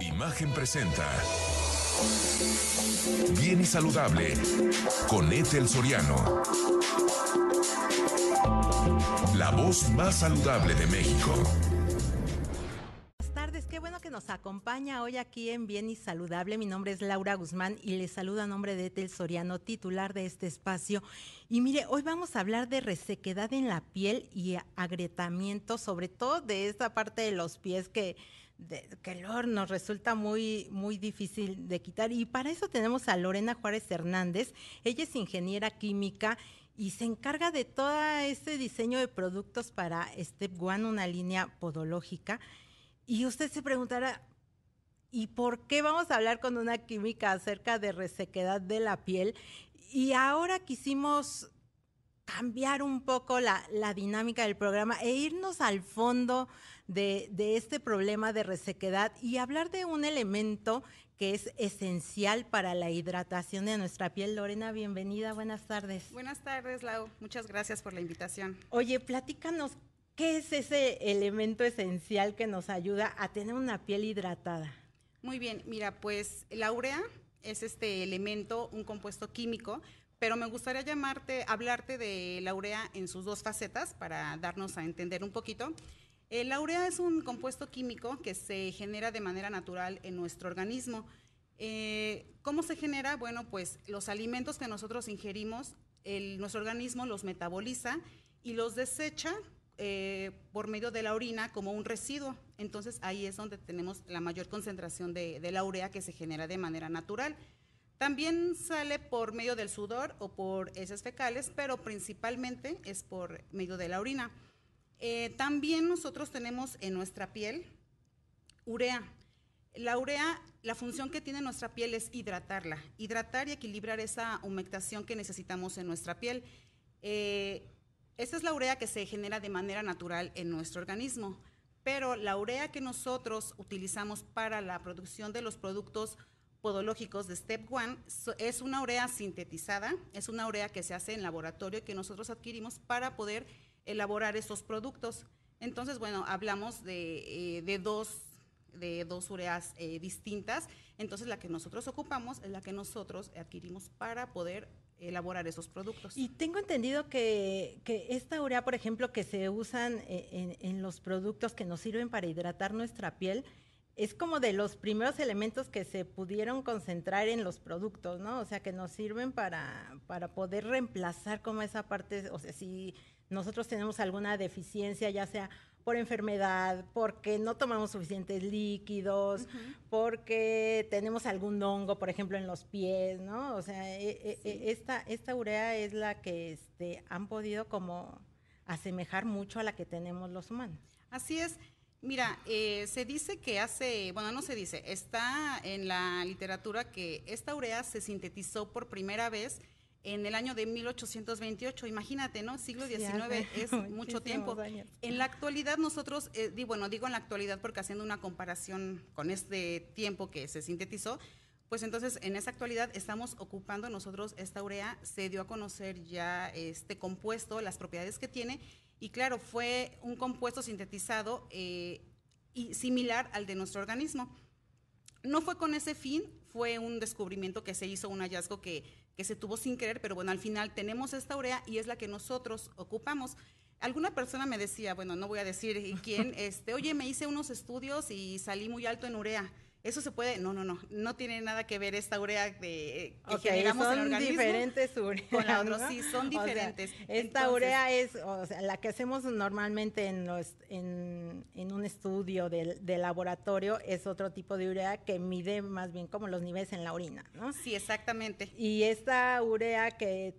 Imagen presenta. Bien y saludable con Ethel Soriano. La voz más saludable de México. Buenas tardes, qué bueno que nos acompaña hoy aquí en Bien y Saludable. Mi nombre es Laura Guzmán y les saluda a nombre de Ethel Soriano, titular de este espacio. Y mire, hoy vamos a hablar de resequedad en la piel y agrietamiento, sobre todo de esta parte de los pies que de, que nos resulta muy, muy difícil de quitar. Y para eso tenemos a Lorena Juárez Hernández. Ella es ingeniera química y se encarga de todo este diseño de productos para Step One, una línea podológica. Y usted se preguntará, ¿y por qué vamos a hablar con una química acerca de resequedad de la piel? Y ahora quisimos cambiar un poco la, la, dinámica del programa e irnos al fondo de, de, este problema de resequedad y hablar de un elemento que es esencial para la hidratación de nuestra piel. Lorena, bienvenida, buenas tardes. Buenas tardes, Lau. Muchas gracias por la invitación. Oye, platícanos, ¿qué es ese elemento esencial que nos ayuda a tener una piel hidratada? Muy bien, mira, pues la urea es este elemento, un compuesto químico pero me gustaría llamarte, hablarte de la urea en sus dos facetas para darnos a entender un poquito. Eh, la urea es un compuesto químico que se genera de manera natural en nuestro organismo. Eh, ¿Cómo se genera? Bueno, pues los alimentos que nosotros ingerimos, el, nuestro organismo los metaboliza y los desecha eh, por medio de la orina como un residuo. Entonces ahí es donde tenemos la mayor concentración de, de la urea que se genera de manera natural. También sale por medio del sudor o por heces fecales, pero principalmente es por medio de la orina. Eh, también nosotros tenemos en nuestra piel urea. La urea, la función que tiene nuestra piel es hidratarla, hidratar y equilibrar esa humectación que necesitamos en nuestra piel. Eh, esta es la urea que se genera de manera natural en nuestro organismo, pero la urea que nosotros utilizamos para la producción de los productos podológicos de Step One es una urea sintetizada, es una urea que se hace en laboratorio y que nosotros adquirimos para poder elaborar esos productos. Entonces, bueno, hablamos de, eh, de dos de dos ureas eh, distintas. Entonces, la que nosotros ocupamos es la que nosotros adquirimos para poder elaborar esos productos. Y tengo entendido que, que esta urea, por ejemplo, que se usan eh, en, los productos que nos sirven para hidratar nuestra piel, es como de los primeros elementos que se pudieron concentrar en los productos, ¿no? O sea, que nos sirven para, para poder reemplazar como esa parte, o sea, si nosotros tenemos alguna deficiencia, ya sea por enfermedad, porque no tomamos suficientes líquidos, uh -huh. porque tenemos algún hongo, por ejemplo, en los pies, ¿no? O sea, e, e, sí. esta, esta urea es la que este, han podido como asemejar mucho a la que tenemos los humanos. Así es. Mira, eh, se dice que hace, bueno, no se dice, está en la literatura que esta urea se sintetizó por primera vez en el año de 1828. Imagínate, ¿no? Siglo XIX sí, es mucho tiempo. Años. En la actualidad nosotros, eh, di, bueno, digo en la actualidad porque haciendo una comparación con este tiempo que se sintetizó, pues entonces en esa actualidad estamos ocupando nosotros esta urea, se dio a conocer ya este compuesto, las propiedades que tiene y claro, fue un compuesto sintetizado eh, y similar al de nuestro organismo. No fue con ese fin, fue un descubrimiento que se hizo, un hallazgo que, que se tuvo sin querer, pero bueno, al final tenemos esta urea y es la que nosotros ocupamos. Alguna persona me decía, bueno, no voy a decir quién, este, oye, me hice unos estudios y salí muy alto en urea. Eso se puede, no, no, no, no tiene nada que ver esta urea de, que okay, generamos son en el organismo. diferentes ureas. Con la otra, sí, son diferentes. O sea, esta Entonces, urea es o sea, la que hacemos normalmente en, los, en, en un estudio de, de, laboratorio, es otro tipo de urea que mide más bien como los niveles en la orina, ¿no? Sí, exactamente. Y esta urea que,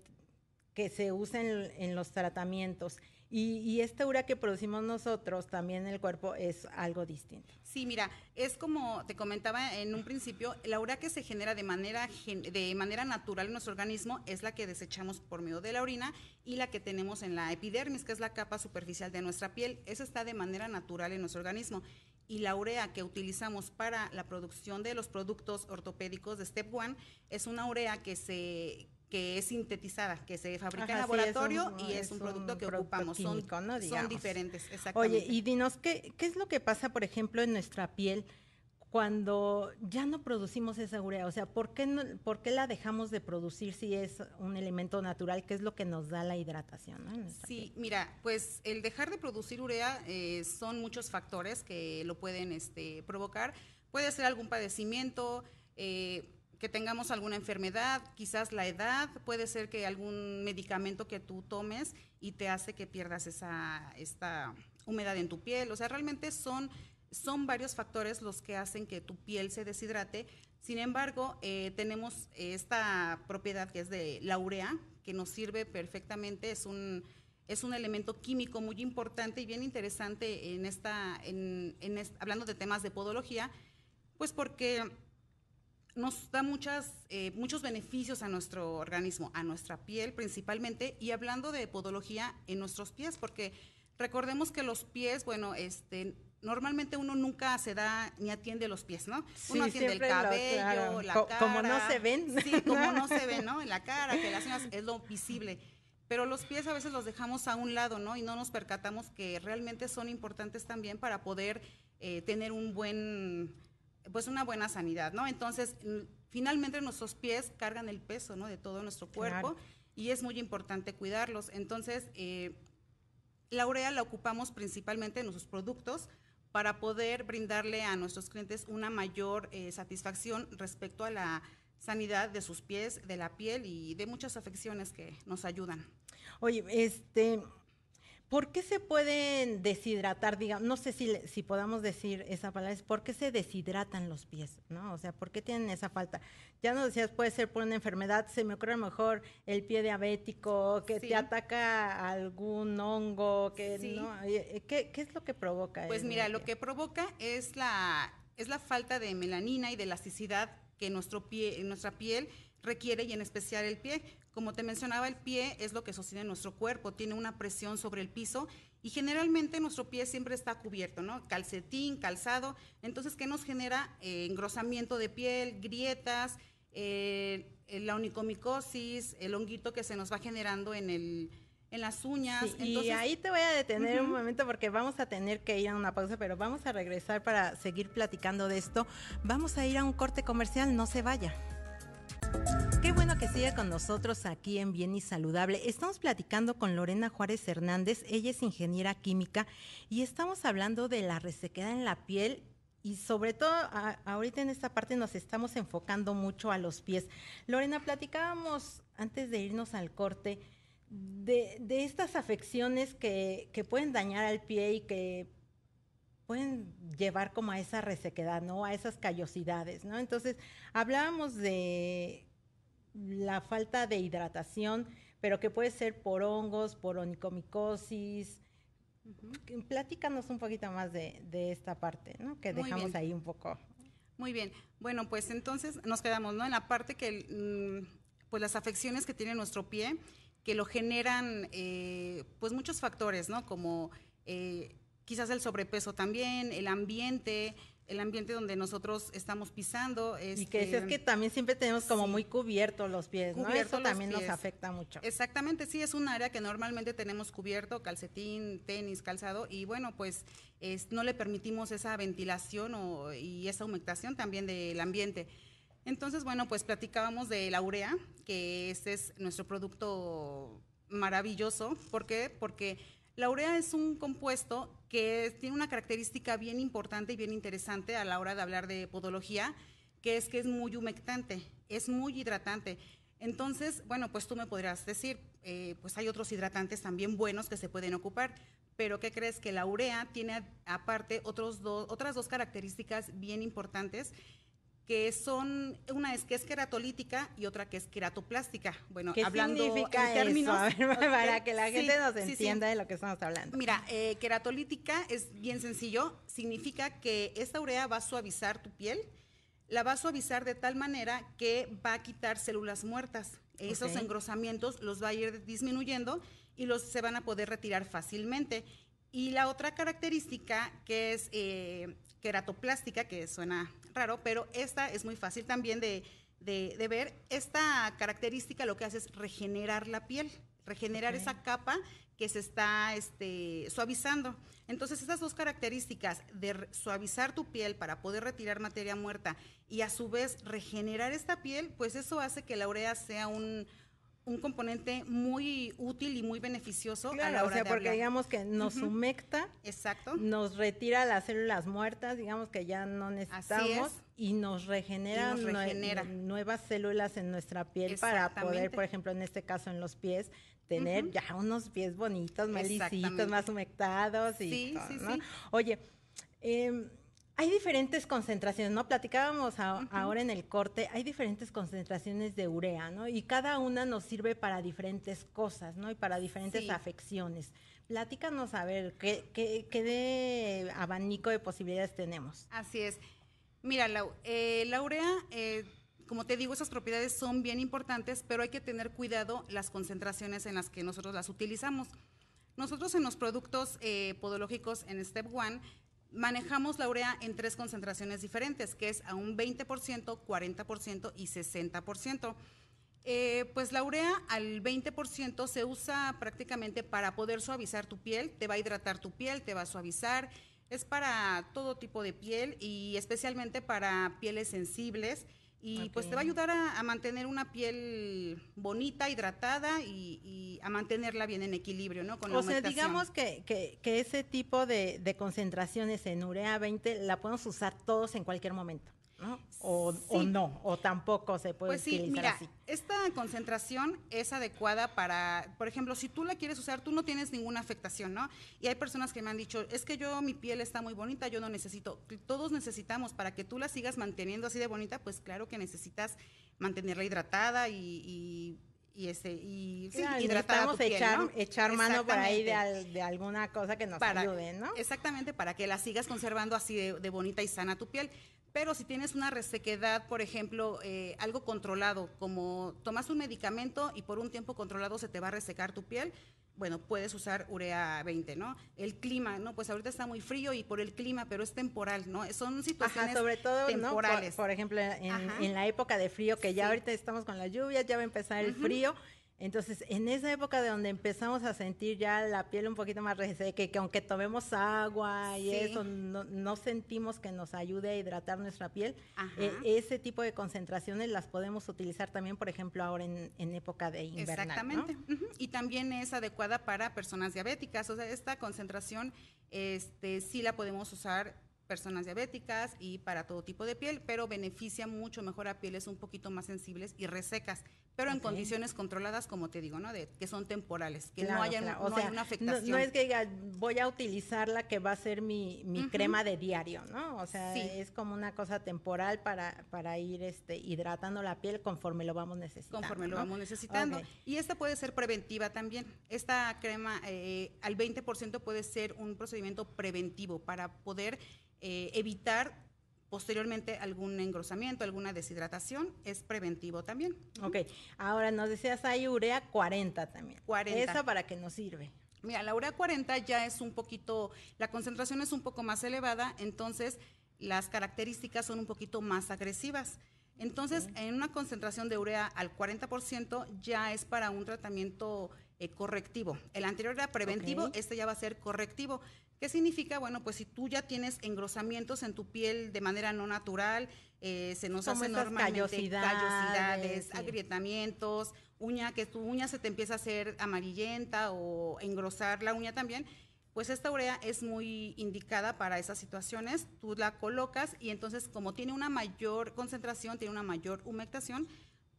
que se usa en, en los tratamientos y, esta urea que producimos nosotros también en el cuerpo es algo distinto. Sí, mira, es como te comentaba en un principio, la urea que se genera de manera, de manera natural en nuestro organismo es la que desechamos por medio de la orina y la que tenemos en la epidermis, que es la capa superficial de nuestra piel. Esa está de manera natural en nuestro organismo. Y la urea que utilizamos para la producción de los productos ortopédicos de Step One es una urea que se que es sintetizada, que se fabrica Ajá, en laboratorio sí, es un, y es, es un producto que producto ocupamos. Químico, son, ¿no? son, diferentes, exactamente. Oye, y dinos, ¿qué, ¿qué es lo que pasa, por ejemplo, en nuestra piel cuando ya no producimos esa urea? O sea, ¿por qué, no, ¿por qué la dejamos de producir si es un elemento natural? que es lo que nos da la hidratación? Sí, mira, pues el dejar de producir urea eh, son muchos factores que lo pueden este, provocar. Puede ser algún padecimiento, eh, que tengamos alguna enfermedad, quizás la edad, puede ser que algún medicamento que tú tomes y te hace que pierdas esa esta humedad en tu piel. O sea, realmente son son varios factores los que hacen que tu piel se deshidrate. Sin embargo, eh, tenemos esta propiedad que es de la urea, que nos sirve perfectamente, es un, es un elemento químico muy importante y bien interesante en esta, en, hablando de temas de podología, pues porque nos da muchas, eh, muchos beneficios a nuestro organismo, a nuestra piel principalmente, y hablando de podología en nuestros pies, porque recordemos que los pies, bueno, este, normalmente uno nunca se da ni atiende los pies, ¿no? Uno atiende el cabello, la cara. Como no se ven. Sí, como no se ven, ¿no? En la cara, que las uñas es lo visible. Pero los pies a veces los dejamos a un lado, ¿no? Y no nos percatamos que realmente son importantes también para poder eh, tener un buen, pues una buena sanidad, ¿no? Entonces, finalmente nuestros pies cargan el peso, ¿no? De todo nuestro cuerpo y es muy importante cuidarlos. Entonces, eh, la urea la ocupamos principalmente en nuestros productos, para poder brindarle a nuestros clientes una mayor eh, satisfacción respecto a la sanidad de sus pies, de la piel y de muchas afecciones que nos ayudan. Oye, este, ¿Por qué se pueden deshidratar? Digamos, no sé si, si podamos decir esa palabra, es ¿por qué se deshidratan los pies? ¿no? O sea, ¿por qué tienen esa falta? Ya nos decías, puede ser por una enfermedad, se me ocurre a lo mejor el pie diabético, que te ataca algún hongo, que no, eh, ¿qué, ¿qué, es lo que provoca? Pues mira, lo que provoca es la, es la falta de melanina y de elasticidad que nuestro pie, nuestra piel requiere y en especial el pie. Como te mencionaba, el pie es lo que sostiene nuestro cuerpo, tiene una presión sobre el piso y generalmente nuestro pie siempre está cubierto, ¿no? Calcetín, calzado. Entonces, ¿qué nos genera? Eh, engrosamiento de piel, grietas, eh, la onicomicosis, el honguito que se nos va generando en el en las uñas. y ahí te voy a detener un momento porque vamos a tener que ir a una pausa, pero vamos a regresar para seguir platicando de esto. Vamos a ir a un corte comercial, no se vaya. Qué bueno que siga con nosotros aquí en Bien y Saludable. Estamos platicando con Lorena Juárez Hernández, ella es ingeniera química y estamos hablando de la resequedad en la piel y sobre todo ahorita en esta parte nos estamos enfocando mucho a los pies. Lorena, platicábamos antes de irnos al corte de, estas afecciones que, que, pueden dañar al pie y que pueden llevar como a esa resequedad, ¿no? A esas callosidades, ¿no? Entonces, hablábamos de la falta de hidratación, pero que puede ser por hongos, por onicomicosis. Platícanos un poquito más de, esta parte, ¿no? Que dejamos ahí un poco. Muy bien. Bueno, pues entonces nos quedamos, ¿no? En la parte que, mm, pues las afecciones que tiene nuestro pie, que lo generan, eh, pues muchos factores, ¿no? Como eh, quizás el sobrepeso también, el ambiente, el ambiente donde nosotros estamos pisando. y que es, que también siempre tenemos como muy cubiertos los pies, ¿no? Eso también nos afecta mucho. Exactamente, sí, es un área que normalmente tenemos cubierto, calcetín, tenis, calzado, y bueno, pues no le permitimos esa ventilación y esa humectación también del ambiente. Entonces, bueno, pues platicábamos de la urea, que este es nuestro producto maravilloso. ¿Por qué? Porque la urea es un compuesto que tiene una característica bien importante y bien interesante a la hora de hablar de podología, que es que es muy humectante, es muy hidratante. Entonces, bueno, pues tú me podrías decir, eh, pues hay otros hidratantes también buenos que se pueden ocupar, pero ¿qué crees? Que la urea tiene aparte otros dos, otras dos características bien importantes que son, una es que es queratolítica y otra que es queratoplástica. Bueno, ¿Qué hablando significa en términos... para que la gente nos entienda de lo que estamos hablando. Mira, eh, queratolítica es bien sencillo, significa que esta urea va a suavizar tu piel, la va a suavizar de tal manera que va a quitar células muertas. Esos engrosamientos los va a ir disminuyendo y los se van a poder retirar fácilmente. Y la otra característica que es eh, queratoplástica, que suena raro, pero esta es muy fácil también de, ver. Esta característica lo que hace es regenerar la piel, regenerar esa capa que se está este, suavizando. Entonces, esas dos características de suavizar tu piel para poder retirar materia muerta y a su vez regenerar esta piel, pues eso hace que la urea sea un, un componente muy útil y muy beneficioso a la hora o sea, porque digamos que nos humecta, exacto, nos retira las células muertas, digamos que ya no necesitamos y nos regenera, nuevas células en nuestra piel para poder, por ejemplo, en este caso en los pies, tener ya unos pies bonitos, más lisitos, más humectados y sí, sí, sí. Oye, eh, hay diferentes concentraciones, ¿no? Platicábamos ahora en el corte, hay diferentes concentraciones de urea, ¿no? Y cada una nos sirve para diferentes cosas, ¿no? Y para diferentes afecciones. Platícanos a ver, ¿qué, qué, de abanico de posibilidades tenemos? Así es. Mira, la, eh, la urea, eh, como te digo, esas propiedades son bien importantes, pero hay que tener cuidado las concentraciones en las que nosotros las utilizamos. Nosotros en los productos eh, podológicos en Step One manejamos la urea en tres concentraciones diferentes, que es a un 20%, 40% y 60%. Eh, pues la urea al 20% se usa prácticamente para poder suavizar tu piel, te va a hidratar tu piel, te va a suavizar, es para todo tipo de piel y especialmente para pieles sensibles y pues te va a ayudar a, mantener una piel bonita, hidratada y, a mantenerla bien en equilibrio, ¿no? Con o sea, digamos que, que, que ese tipo de, de, concentraciones en urea 20 la podemos usar todos en cualquier momento. O, no, o tampoco se puede pues sí, mira, Esta concentración es adecuada para, por ejemplo, si tú la quieres usar, tú no tienes ninguna afectación, ¿no? Y hay personas que me han dicho, es que yo, mi piel está muy bonita, yo no necesito. Todos necesitamos, para que tú la sigas manteniendo así de bonita, pues claro que necesitas mantenerla hidratada y, y este y sí, echar, echar mano por ahí de, alguna cosa que nos ayude, ¿no? Exactamente, para que la sigas conservando así de, bonita y sana tu piel. Pero si tienes una resequedad, por ejemplo, eh, algo controlado, como tomas un medicamento y por un tiempo controlado se te va a resecar tu piel, bueno, puedes usar urea 20, ¿no? El clima, ¿no? Pues ahorita está muy frío y por el clima, pero es temporal, ¿no? Son situaciones sobre todo, temporales. Por, ejemplo, en, la época de frío, que ya ahorita estamos con las lluvias, ya va a empezar el frío, entonces, en esa época de donde empezamos a sentir ya la piel un poquito más reseca, que, que aunque tomemos agua y eso, no, sentimos que nos ayude a hidratar nuestra piel, eh, ese tipo de concentraciones las podemos utilizar también, por ejemplo, ahora en, época de invierno. Exactamente. Y también es adecuada para personas diabéticas. O sea, esta concentración este, sí la podemos usar personas diabéticas y para todo tipo de piel, pero beneficia mucho mejor a pieles un poquito más sensibles y resecas, pero en condiciones controladas, como te digo, ¿no? De que son temporales, que no haya no hay una afectación. No, es que diga, voy a utilizar la que va a ser mi, mi crema de diario, ¿no? O sea, es como una cosa temporal para, para ir este, hidratando la piel conforme lo vamos necesitando. Conforme lo vamos necesitando. Y esta puede ser preventiva también. Esta crema eh, al 20% puede ser un procedimiento preventivo para poder eh, evitar posteriormente algún engrosamiento, alguna deshidratación, es preventivo también. Ok, ahora nos decías hay urea 40 también. 40. ¿Esa para qué nos sirve? Mira, la urea 40 ya es un poquito, la concentración es un poco más elevada, entonces las características son un poquito más agresivas. Entonces, en una concentración de urea al 40% ya es para un tratamiento eh, correctivo. El anterior era preventivo, este ya va a ser correctivo. ¿Qué significa? Bueno, pues si tú ya tienes engrosamientos en tu piel de manera no natural, eh, se nos hace normalmente callosidades, agrietamientos, uña, que tu uña se te empieza a hacer amarillenta o engrosar la uña también, pues esta urea es muy indicada para esas situaciones. Tú la colocas y entonces como tiene una mayor concentración, tiene una mayor humectación,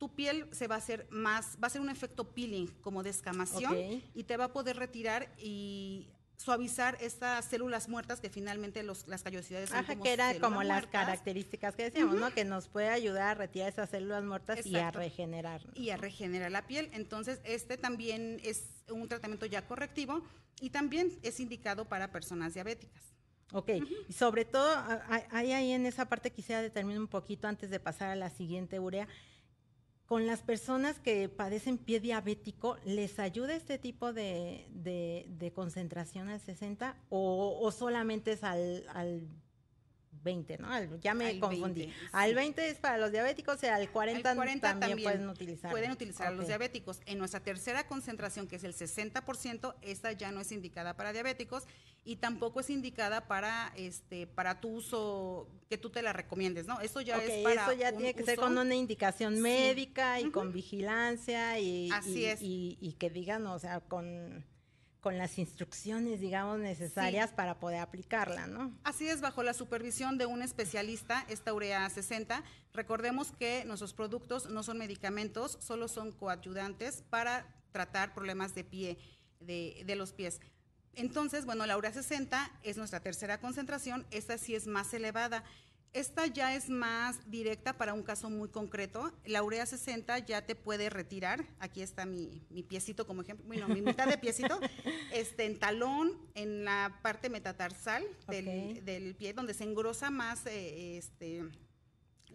tu piel se va a hacer más, va a ser un efecto peeling, como descamación, y te va a poder retirar y suavizar estas células muertas que finalmente los, las callosidades son como que era como las características que decíamos, ¿no? Que nos puede ayudar a retirar esas células muertas y a regenerar. Y a regenerar la piel. Entonces, este también es un tratamiento ya correctivo y también es indicado para personas diabéticas. Ok, y sobre todo, ahí, ahí en esa parte quisiera determinar un poquito antes de pasar a la siguiente urea con las personas que padecen pie diabético, ¿les ayuda este tipo de, concentración al 60 o, solamente es al, 20, ¿no? ya me confundí. al 20 es para los diabéticos y al 40, también, pueden utilizar. Pueden utilizar a los diabéticos. En nuestra tercera concentración, que es el 60%, esta ya no es indicada para diabéticos y tampoco es indicada para este para tu uso que tú te la recomiendes, ¿no? Eso ya es para eso ya tiene que ser con una indicación médica y con vigilancia y, Así es. y que digan, o sea, con con las instrucciones, digamos, necesarias para poder aplicarla, ¿no? Así es, bajo la supervisión de un especialista, esta urea 60. Recordemos que nuestros productos no son medicamentos, solo son coayudantes para tratar problemas de pie, de, de los pies. Entonces, bueno, la urea 60 es nuestra tercera concentración, esta sí es más elevada. Esta ya es más directa para un caso muy concreto. La urea 60 ya te puede retirar. Aquí está mi, piecito como ejemplo. Bueno, mi mitad de piecito. este, en talón, en la parte metatarsal del, pie, donde se engrosa más eh, este,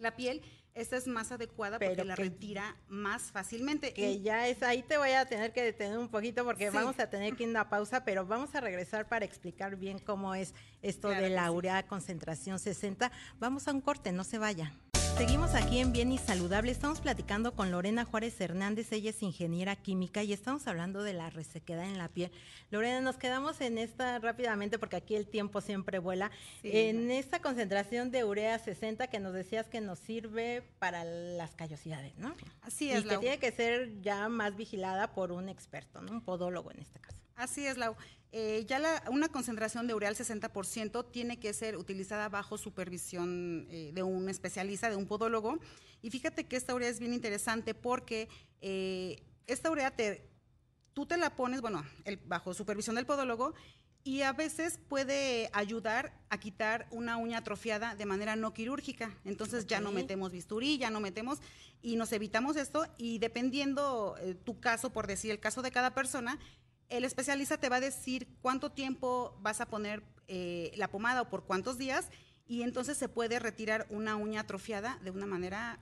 la piel esta es más adecuada porque la retira más fácilmente. Que ya es, ahí te voy a tener que detener un poquito porque vamos a tener que ir a una pausa, pero vamos a regresar para explicar bien cómo es esto de la urea concentración 60. Vamos a un corte, no se vaya. Seguimos aquí en Bien y Saludable. Estamos platicando con Lorena Juárez Hernández. Ella es ingeniera química y estamos hablando de la resequedad en la piel. Lorena, nos quedamos en esta rápidamente porque aquí el tiempo siempre vuela. en esta concentración de urea 60 que nos decías que nos sirve para las callosidades, ¿no? Así es. Y que tiene que ser ya más vigilada por un experto, ¿no? Un podólogo en este caso. Así es, Lau. Eh, ya la, una concentración de urea al 60% tiene que ser utilizada bajo supervisión eh, de un especialista, de un podólogo. Y fíjate que esta urea es bien interesante porque eh, esta urea te, tú te la pones, bueno, bajo supervisión del podólogo y a veces puede ayudar a quitar una uña atrofiada de manera no quirúrgica. Entonces ya no metemos bisturí, ya no metemos y nos evitamos esto y dependiendo tu caso, por decir el caso de cada persona, el especialista te va a decir cuánto tiempo vas a poner eh, la pomada o por cuántos días y entonces se puede retirar una uña atrofiada de una manera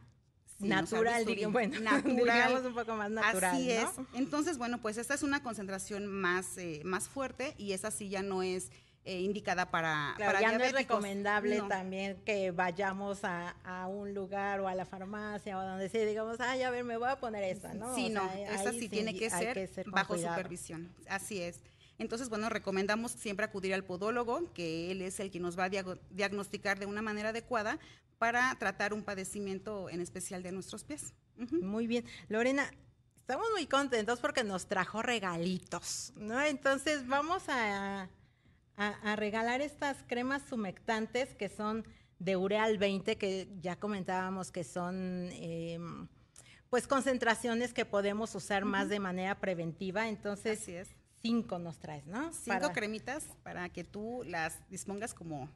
natural, bueno, natural, un poco más natural. Así es. Entonces, bueno, pues esta es una concentración más, eh, más fuerte y esa sí ya no es eh, indicada para, claro, ya no es recomendable también que vayamos a, a, un lugar o a la farmacia o donde sea digamos, ay, a ver, me voy a poner esa, ¿no? Sí, no, esa sí, tiene que ser, bajo supervisión, así es. Entonces, bueno, recomendamos siempre acudir al podólogo, que él es el que nos va a diagnosticar de una manera adecuada para tratar un padecimiento en especial de nuestros pies. Muy bien. Lorena, estamos muy contentos porque nos trajo regalitos, ¿no? Entonces, vamos a a, regalar estas cremas humectantes que son de Ureal 20, que ya comentábamos que son em, pues concentraciones que podemos usar más de manera preventiva. Entonces, cinco nos traes, ¿no? Cinco cremitas para que tú las dispongas como,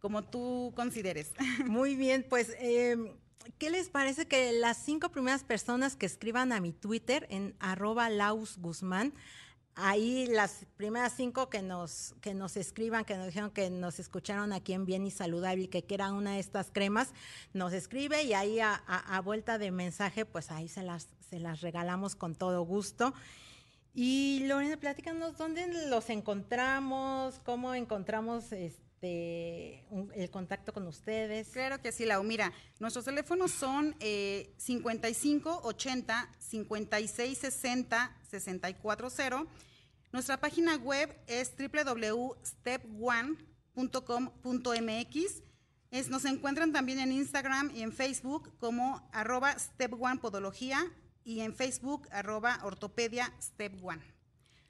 como tú consideres. Muy bien, pues, em, ¿qué les parece que las cinco primeras personas que escriban a mi Twitter en arroba Laus Guzmán, ahí las primeras cinco que nos, que nos escriban, que nos dijeron que nos escucharon aquí en Bien y Saludable y que quieran una de estas cremas, nos escribe y ahí a, vuelta de mensaje, pues ahí se las, se las regalamos con todo gusto. Y Lorena, platícanos dónde los encontramos, cómo encontramos este el contacto con ustedes. Claro que sí, Lau. Mira, nuestros teléfonos son eh, 55 80 56 60 640 nuestra página web es www.step1.com.mx. nos encuentran también en Instagram y en Facebook como arroba Step Podología y en Facebook arroba Ortopedia Step One.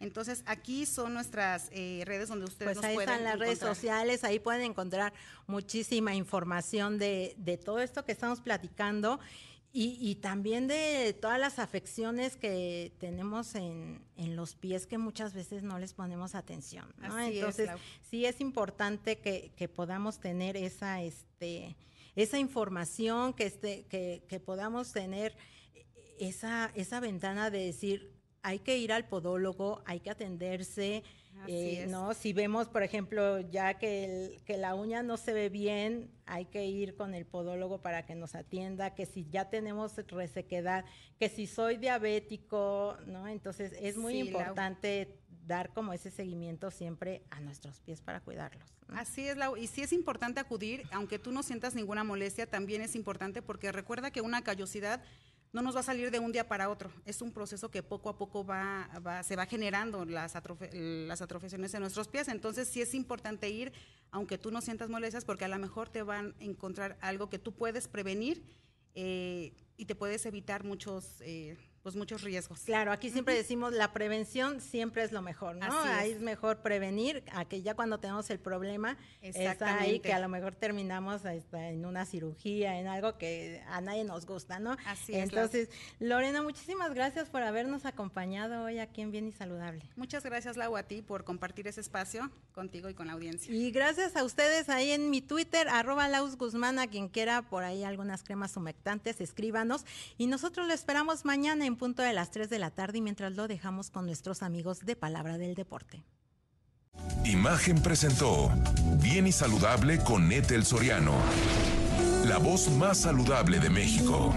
Entonces aquí son nuestras eh, redes donde ustedes pues ahí están las redes sociales, ahí pueden encontrar muchísima información de, de todo esto que estamos platicando y, también de todas las afecciones que tenemos en, los pies que muchas veces no les ponemos atención. Entonces, sí es importante que, podamos tener esa, este, esa información, que, este, que, que podamos tener esa, esa ventana de decir, hay que ir al podólogo, hay que atenderse, eh, ¿no? Si vemos, por ejemplo, ya que, que la uña no se ve bien, hay que ir con el podólogo para que nos atienda, que si ya tenemos resequedad, que si soy diabético, ¿no? Entonces es muy importante dar como ese seguimiento siempre a nuestros pies para cuidarlos. Así es, Lau. Y sí es importante acudir, aunque tú no sientas ninguna molestia, también es importante porque recuerda que una callosidad no nos va a salir de un día para otro. Es un proceso que poco a poco va, se va generando las, las atrofiaciones en nuestros pies. Entonces sí es importante ir, aunque tú no sientas molestias, porque a lo mejor te van a encontrar algo que tú puedes prevenir eh, y te puedes evitar muchos... Eh, pues muchos riesgos. Claro, aquí siempre decimos la prevención siempre es lo mejor, ¿no? Ahí es. mejor prevenir a que ya cuando tenemos el problema está ahí que a lo mejor terminamos en una cirugía, en algo que a nadie nos gusta, ¿no? Así es. Entonces, Lorena, muchísimas gracias por habernos acompañado hoy aquí en Bien y Saludable. Muchas gracias, Lau, a ti por compartir ese espacio contigo y con la audiencia. Y gracias a ustedes ahí en mi Twitter, arroba Laus Guzmán, a quien quiera por ahí algunas cremas humectantes, escríbanos. Y nosotros lo esperamos mañana en punto de las 3 de la tarde y mientras lo dejamos con nuestros amigos de Palabra del Deporte. Imagen presentó Bien y Saludable con Etel Soriano, la voz más saludable de México.